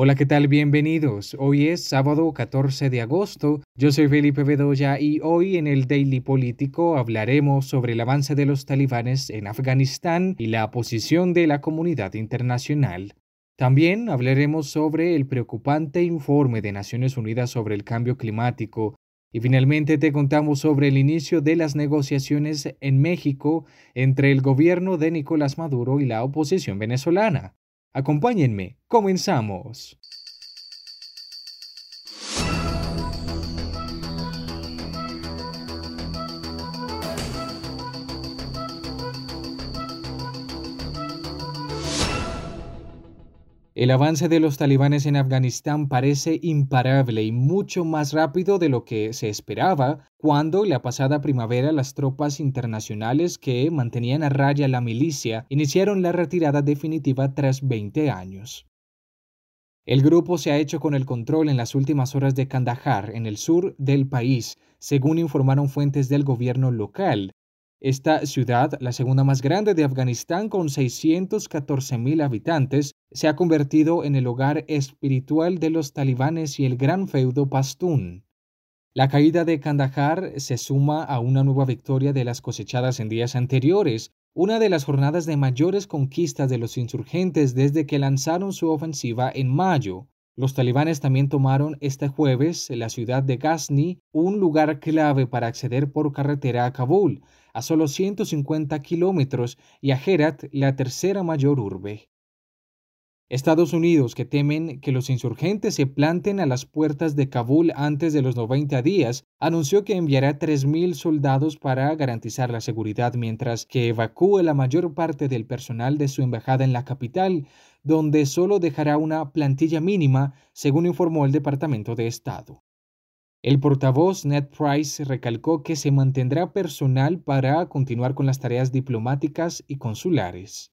Hola, ¿qué tal? Bienvenidos. Hoy es sábado 14 de agosto. Yo soy Felipe Bedoya y hoy en el Daily Político hablaremos sobre el avance de los talibanes en Afganistán y la posición de la comunidad internacional. También hablaremos sobre el preocupante informe de Naciones Unidas sobre el cambio climático y finalmente te contamos sobre el inicio de las negociaciones en México entre el gobierno de Nicolás Maduro y la oposición venezolana. Acompáñenme, comenzamos. El avance de los talibanes en Afganistán parece imparable y mucho más rápido de lo que se esperaba cuando la pasada primavera las tropas internacionales que mantenían a raya la milicia iniciaron la retirada definitiva tras 20 años. El grupo se ha hecho con el control en las últimas horas de Kandahar, en el sur del país, según informaron fuentes del gobierno local, esta ciudad, la segunda más grande de Afganistán con 614.000 habitantes, se ha convertido en el hogar espiritual de los talibanes y el gran feudo pastún. La caída de Kandahar se suma a una nueva victoria de las cosechadas en días anteriores, una de las jornadas de mayores conquistas de los insurgentes desde que lanzaron su ofensiva en mayo. Los talibanes también tomaron este jueves la ciudad de Ghazni, un lugar clave para acceder por carretera a Kabul, a solo 150 kilómetros, y a Herat, la tercera mayor urbe. Estados Unidos, que temen que los insurgentes se planten a las puertas de Kabul antes de los 90 días, anunció que enviará 3.000 soldados para garantizar la seguridad mientras que evacúe la mayor parte del personal de su embajada en la capital, donde solo dejará una plantilla mínima, según informó el Departamento de Estado. El portavoz Ned Price recalcó que se mantendrá personal para continuar con las tareas diplomáticas y consulares.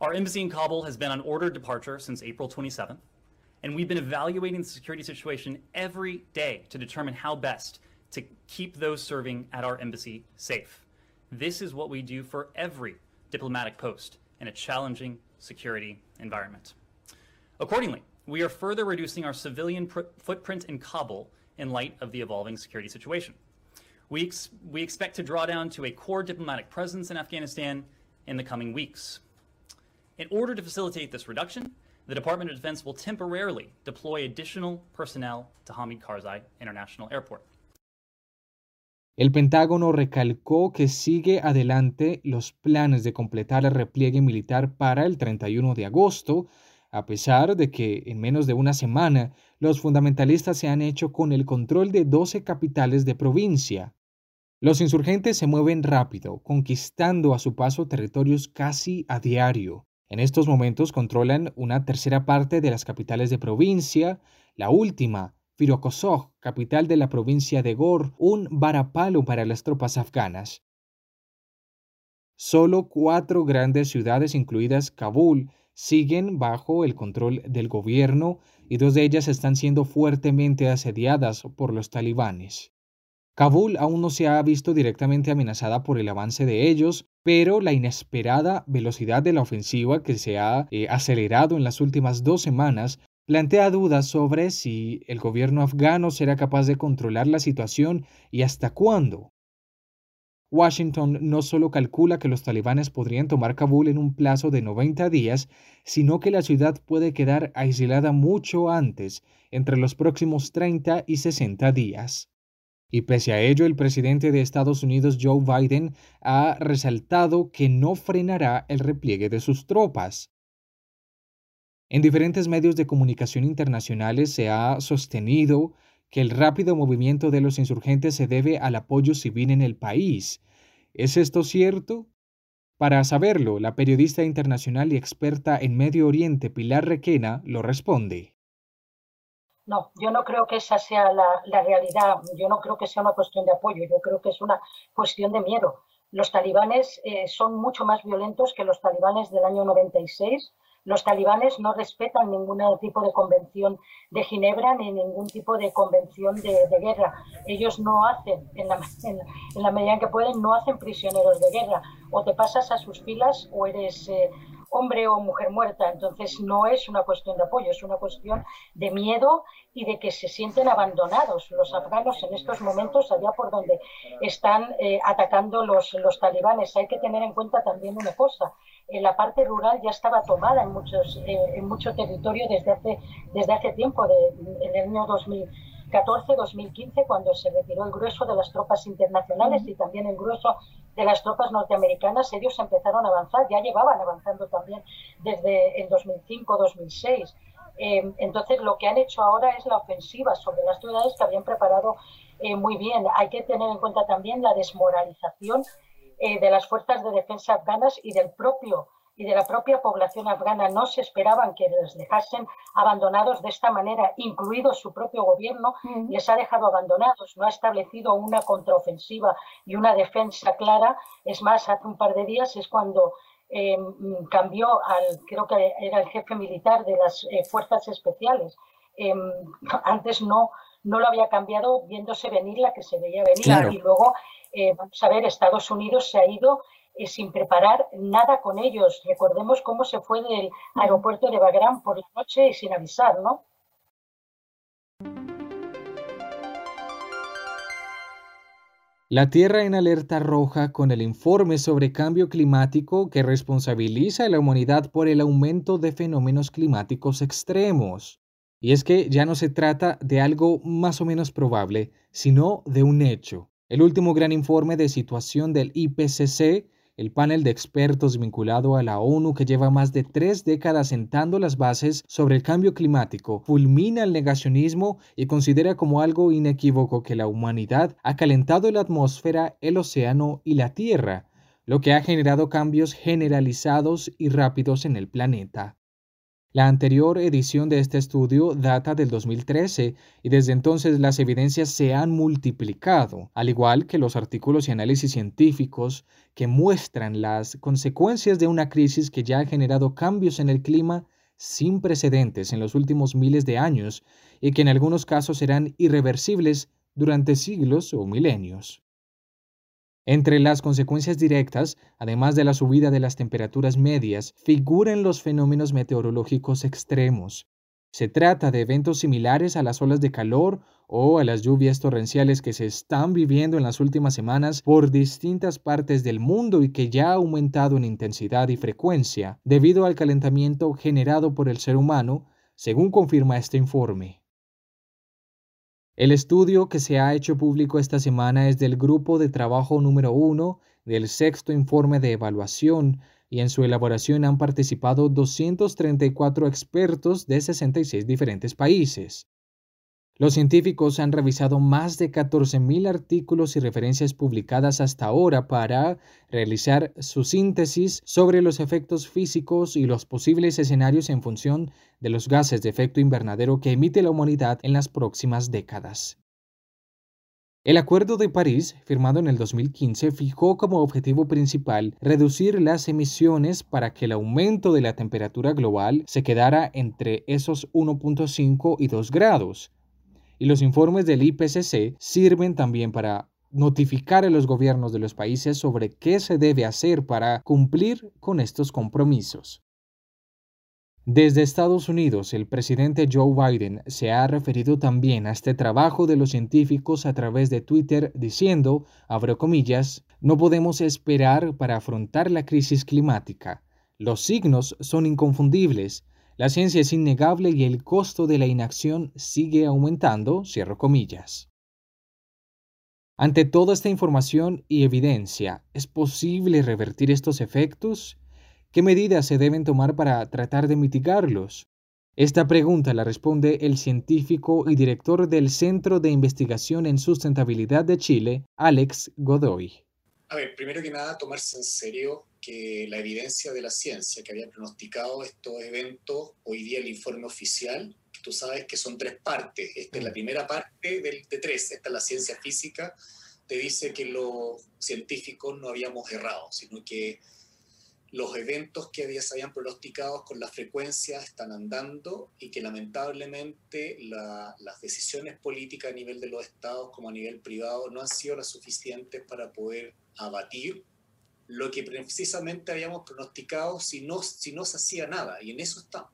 Our embassy in Kabul has been on ordered departure since April 27th, and we've been evaluating the security situation every day to determine how best to keep those serving at our embassy safe. This is what we do for every diplomatic post in a challenging security environment. Accordingly, we are further reducing our civilian footprint in Kabul in light of the evolving security situation. We, ex we expect to draw down to a core diplomatic presence in Afghanistan in the coming weeks. In order to facilitate this reduction, the Department of Defense will temporarily deploy additional personnel to Hamid Karzai International Airport. El Pentágono recalcó que sigue adelante los planes de completar el repliegue militar para el 31 de agosto, a pesar de que en menos de una semana los fundamentalistas se han hecho con el control de 12 capitales de provincia. Los insurgentes se mueven rápido, conquistando a su paso territorios casi a diario. En estos momentos controlan una tercera parte de las capitales de provincia, la última, Firokosog, capital de la provincia de Gor, un varapalo para las tropas afganas. Solo cuatro grandes ciudades, incluidas Kabul, siguen bajo el control del gobierno y dos de ellas están siendo fuertemente asediadas por los talibanes. Kabul aún no se ha visto directamente amenazada por el avance de ellos, pero la inesperada velocidad de la ofensiva que se ha eh, acelerado en las últimas dos semanas plantea dudas sobre si el gobierno afgano será capaz de controlar la situación y hasta cuándo. Washington no solo calcula que los talibanes podrían tomar Kabul en un plazo de 90 días, sino que la ciudad puede quedar aislada mucho antes, entre los próximos 30 y 60 días. Y pese a ello, el presidente de Estados Unidos, Joe Biden, ha resaltado que no frenará el repliegue de sus tropas. En diferentes medios de comunicación internacionales se ha sostenido que el rápido movimiento de los insurgentes se debe al apoyo civil en el país. ¿Es esto cierto? Para saberlo, la periodista internacional y experta en Medio Oriente Pilar Requena lo responde. No, yo no creo que esa sea la, realidad, yo no creo que sea una cuestión de apoyo, yo creo que es una cuestión de miedo. Los talibanes eh, son mucho más violentos que los talibanes del año 96 los talibanes no respetan ningún tipo de convención de Ginebra ni ningún tipo de convención de, guerra. Ellos no hacen, en la, en, la, medida en que pueden, no hacen prisioneros de guerra. O te pasas a sus filas o eres, eh, hombre o mujer muerta. Entonces no es una cuestión de apoyo, es una cuestión de miedo y de que se sienten abandonados los afganos en estos momentos allá por donde están eh, atacando los, los talibanes. Hay que tener en cuenta también una cosa. En la parte rural ya estaba tomada en muchos eh, en mucho territorio desde hace desde hace tiempo, de, en el año 2014-2015, cuando se retiró el grueso de las tropas internacionales y también el grueso de las tropas norteamericanas, ellos empezaron a avanzar, ya llevaban avanzando también desde el 2005-2006. Eh, entonces, lo que han hecho ahora es la ofensiva sobre las ciudades que habían preparado eh, muy bien. Hay que tener en cuenta también la desmoralización eh, de las fuerzas de defensa afganas y del propio y de la propia población afgana no se esperaban que les dejasen abandonados de esta manera, incluido su propio gobierno, les ha dejado abandonados, no ha establecido una contraofensiva y una defensa clara. Es más, hace un par de días es cuando em, cambió al, creo que era el jefe militar de las eh, fuerzas especiales. Em, antes no, no lo había cambiado viéndose venir la que se veía venir. Y luego, eh, vamos a ver, Estados Unidos se ha ido sin preparar nada con ellos. Recordemos cómo se fue del aeropuerto de Bagram por la noche y sin avisar, ¿no? La Tierra en alerta roja con el informe sobre cambio climático que responsabiliza a la humanidad por el aumento de fenómenos climáticos extremos. Y es que ya no se trata de algo más o menos probable, sino de un hecho. El último gran informe de situación del IPCC el panel de expertos vinculado a la ONU que lleva más de tres décadas sentando las bases sobre el cambio climático fulmina el negacionismo y considera como algo inequívoco que la humanidad ha calentado la atmósfera, el océano y la Tierra, lo que ha generado cambios generalizados y rápidos en el planeta. La anterior edición de este estudio data del 2013 y desde entonces las evidencias se han multiplicado, al igual que los artículos y análisis científicos que muestran las consecuencias de una crisis que ya ha generado cambios en el clima sin precedentes en los últimos miles de años y que en algunos casos serán irreversibles durante siglos o milenios. Entre las consecuencias directas, además de la subida de las temperaturas medias, figuran los fenómenos meteorológicos extremos. Se trata de eventos similares a las olas de calor o a las lluvias torrenciales que se están viviendo en las últimas semanas por distintas partes del mundo y que ya ha aumentado en intensidad y frecuencia debido al calentamiento generado por el ser humano, según confirma este informe. El estudio que se ha hecho público esta semana es del grupo de trabajo número uno del sexto informe de evaluación y en su elaboración han participado 234 expertos de 66 diferentes países. Los científicos han revisado más de 14.000 artículos y referencias publicadas hasta ahora para realizar su síntesis sobre los efectos físicos y los posibles escenarios en función de los gases de efecto invernadero que emite la humanidad en las próximas décadas. El Acuerdo de París, firmado en el 2015, fijó como objetivo principal reducir las emisiones para que el aumento de la temperatura global se quedara entre esos 1.5 y 2 grados, y los informes del IPCC sirven también para notificar a los gobiernos de los países sobre qué se debe hacer para cumplir con estos compromisos. Desde Estados Unidos, el presidente Joe Biden se ha referido también a este trabajo de los científicos a través de Twitter diciendo, abro comillas, no podemos esperar para afrontar la crisis climática. Los signos son inconfundibles. La ciencia es innegable y el costo de la inacción sigue aumentando, cierro comillas. Ante toda esta información y evidencia, ¿es posible revertir estos efectos? ¿Qué medidas se deben tomar para tratar de mitigarlos? Esta pregunta la responde el científico y director del Centro de Investigación en Sustentabilidad de Chile, Alex Godoy. A ver, primero que nada, tomarse en serio que la evidencia de la ciencia que había pronosticado estos eventos, hoy día el informe oficial, tú sabes que son tres partes. Esta es la mm. primera parte de, de tres. Esta es la ciencia física, te dice que los científicos no habíamos errado, sino que los eventos que había, se habían pronosticado con la frecuencia están andando y que lamentablemente las decisiones políticas a nivel de los estados como a nivel privado no han sido las suficientes para poder abatir lo que precisamente habíamos pronosticado si no, si no se hacía nada, y en eso estamos.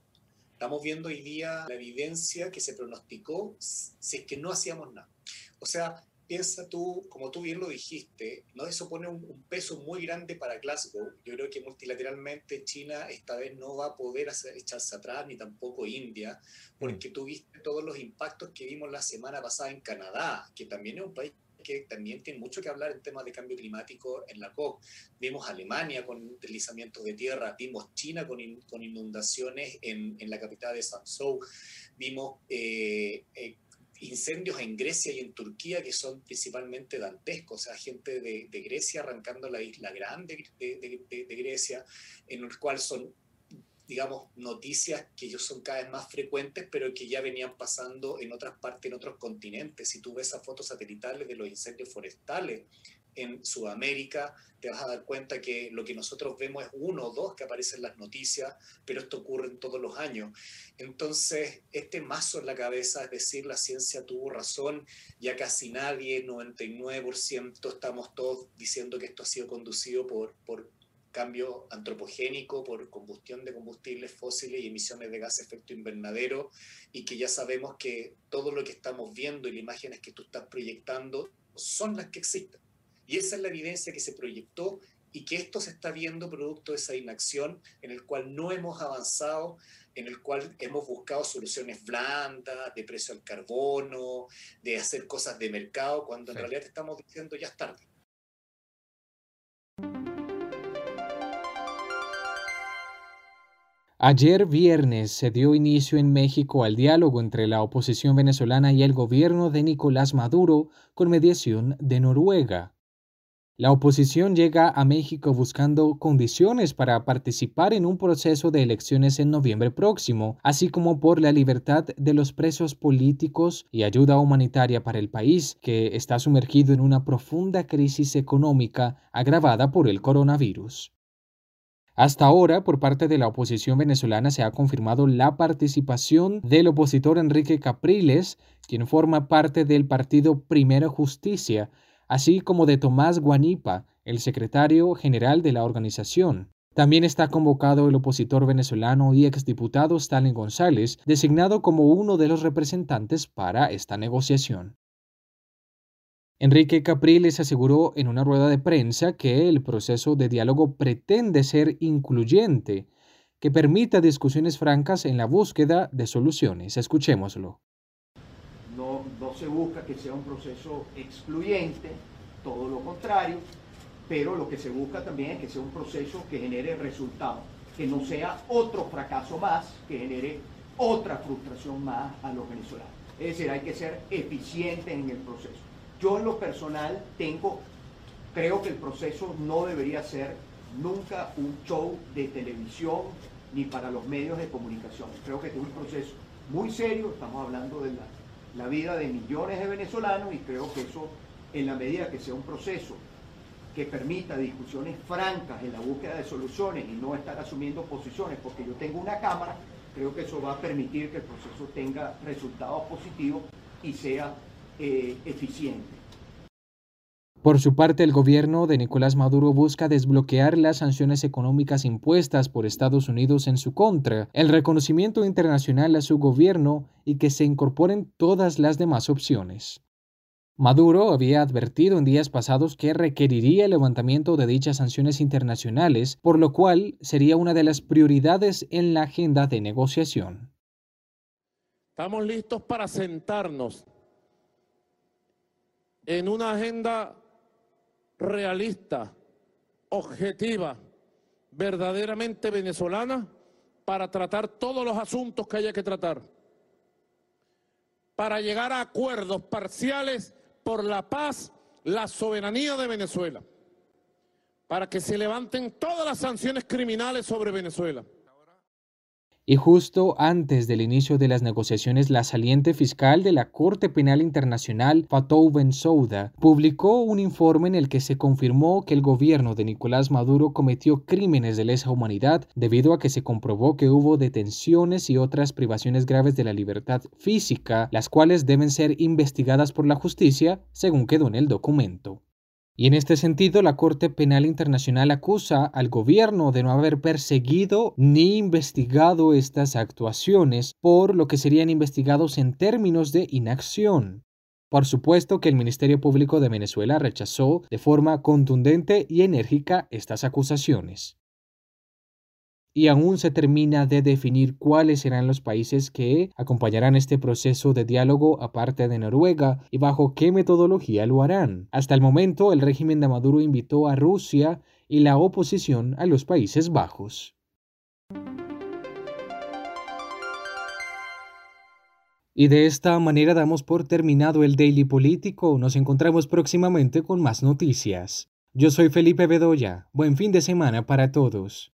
Estamos viendo hoy día la evidencia que se pronosticó si es que no hacíamos nada. O sea, piensa tú, como tú bien lo dijiste, no eso pone un, peso muy grande para Glasgow. Yo creo que multilateralmente China esta vez no va a poder echarse atrás, ni tampoco India, porque mm. tú viste todos los impactos que vimos la semana pasada en Canadá, que también es un país que también tiene mucho que hablar en temas de cambio climático en la COP. Vimos Alemania con deslizamientos de tierra, vimos China con, con inundaciones en, en, la capital de Sansou, vimos eh, eh, incendios en Grecia y en Turquía que son principalmente dantescos, o sea, gente de, de Grecia arrancando la isla grande de, de, de, Grecia, en el cual son, digamos, noticias que ellos son cada vez más frecuentes, pero que ya venían pasando en otras partes, en otros continentes. Si tú ves esas fotos satelitales de los incendios forestales en Sudamérica, te vas a dar cuenta que lo que nosotros vemos es uno o dos que aparecen en las noticias, pero esto ocurre en todos los años. Entonces, este mazo en la cabeza, es decir, la ciencia tuvo razón, ya casi nadie, 99%, estamos todos diciendo que esto ha sido conducido por, por cambio antropogénico, por combustión de combustibles fósiles y emisiones de gas efecto invernadero, y que ya sabemos que todo lo que estamos viendo y las imágenes que tú estás proyectando son las que existen. Y esa es la evidencia que se proyectó y que esto se está viendo producto de esa inacción en el cual no hemos avanzado, en el cual hemos buscado soluciones blandas, de precio al carbono, de hacer cosas de mercado, cuando en realidad estamos diciendo ya es tarde. Ayer viernes se dio inicio en México al diálogo entre la oposición venezolana y el gobierno de Nicolás Maduro con mediación de Noruega. La oposición llega a México buscando condiciones para participar en un proceso de elecciones en noviembre próximo, así como por la libertad de los presos políticos y ayuda humanitaria para el país, que está sumergido en una profunda crisis económica agravada por el coronavirus. Hasta ahora, por parte de la oposición venezolana se ha confirmado la participación del opositor Enrique Capriles, quien forma parte del partido Primera Justicia, así como de Tomás Guanipa, el secretario general de la organización. También está convocado el opositor venezolano y exdiputado Stalin González, designado como uno de los representantes para esta negociación. Enrique Capriles aseguró en una rueda de prensa que el proceso de diálogo pretende ser incluyente, que permita discusiones francas en la búsqueda de soluciones. Escuchémoslo se busca que sea un proceso excluyente, todo lo contrario, pero lo que se busca también es que sea un proceso que genere resultados, que no sea otro fracaso más, que genere otra frustración más a los venezolanos. Es decir, hay que ser eficiente en el proceso. Yo en lo personal tengo, creo que el proceso no debería ser nunca un show de televisión ni para los medios de comunicación. Creo que es un proceso muy serio, estamos hablando de la la vida de millones de venezolanos y creo que eso, en la medida que sea un proceso que permita discusiones francas en la búsqueda de soluciones y no estar asumiendo posiciones porque yo tengo una cámara, creo que eso va a permitir que el proceso tenga resultados positivos y sea eh, eficiente. Por su parte, el gobierno de Nicolás Maduro busca desbloquear las sanciones económicas impuestas por Estados Unidos en su contra, el reconocimiento internacional a su gobierno y que se incorporen todas las demás opciones. Maduro había advertido en días pasados que requeriría el levantamiento de dichas sanciones internacionales, por lo cual sería una de las prioridades en la agenda de negociación. Estamos listos para sentarnos en una agenda realista, objetiva, verdaderamente venezolana para tratar todos los asuntos que haya que tratar, para llegar a acuerdos parciales por la paz, la soberanía de Venezuela, para que se levanten todas las sanciones criminales sobre Venezuela. Y justo antes del inicio de las negociaciones, la saliente fiscal de la Corte Penal Internacional, Fatou Bensouda, publicó un informe en el que se confirmó que el gobierno de Nicolás Maduro cometió crímenes de lesa humanidad debido a que se comprobó que hubo detenciones y otras privaciones graves de la libertad física, las cuales deben ser investigadas por la justicia, según quedó en el documento. Y en este sentido, la Corte Penal Internacional acusa al gobierno de no haber perseguido ni investigado estas actuaciones, por lo que serían investigados en términos de inacción. Por supuesto que el Ministerio Público de Venezuela rechazó de forma contundente y enérgica estas acusaciones y aún se termina de definir cuáles serán los países que acompañarán este proceso de diálogo aparte de Noruega y bajo qué metodología lo harán. Hasta el momento, el régimen de Maduro invitó a Rusia y la oposición a los Países Bajos. Y de esta manera damos por terminado el Daily Político. Nos encontramos próximamente con más noticias. Yo soy Felipe Bedoya. Buen fin de semana para todos.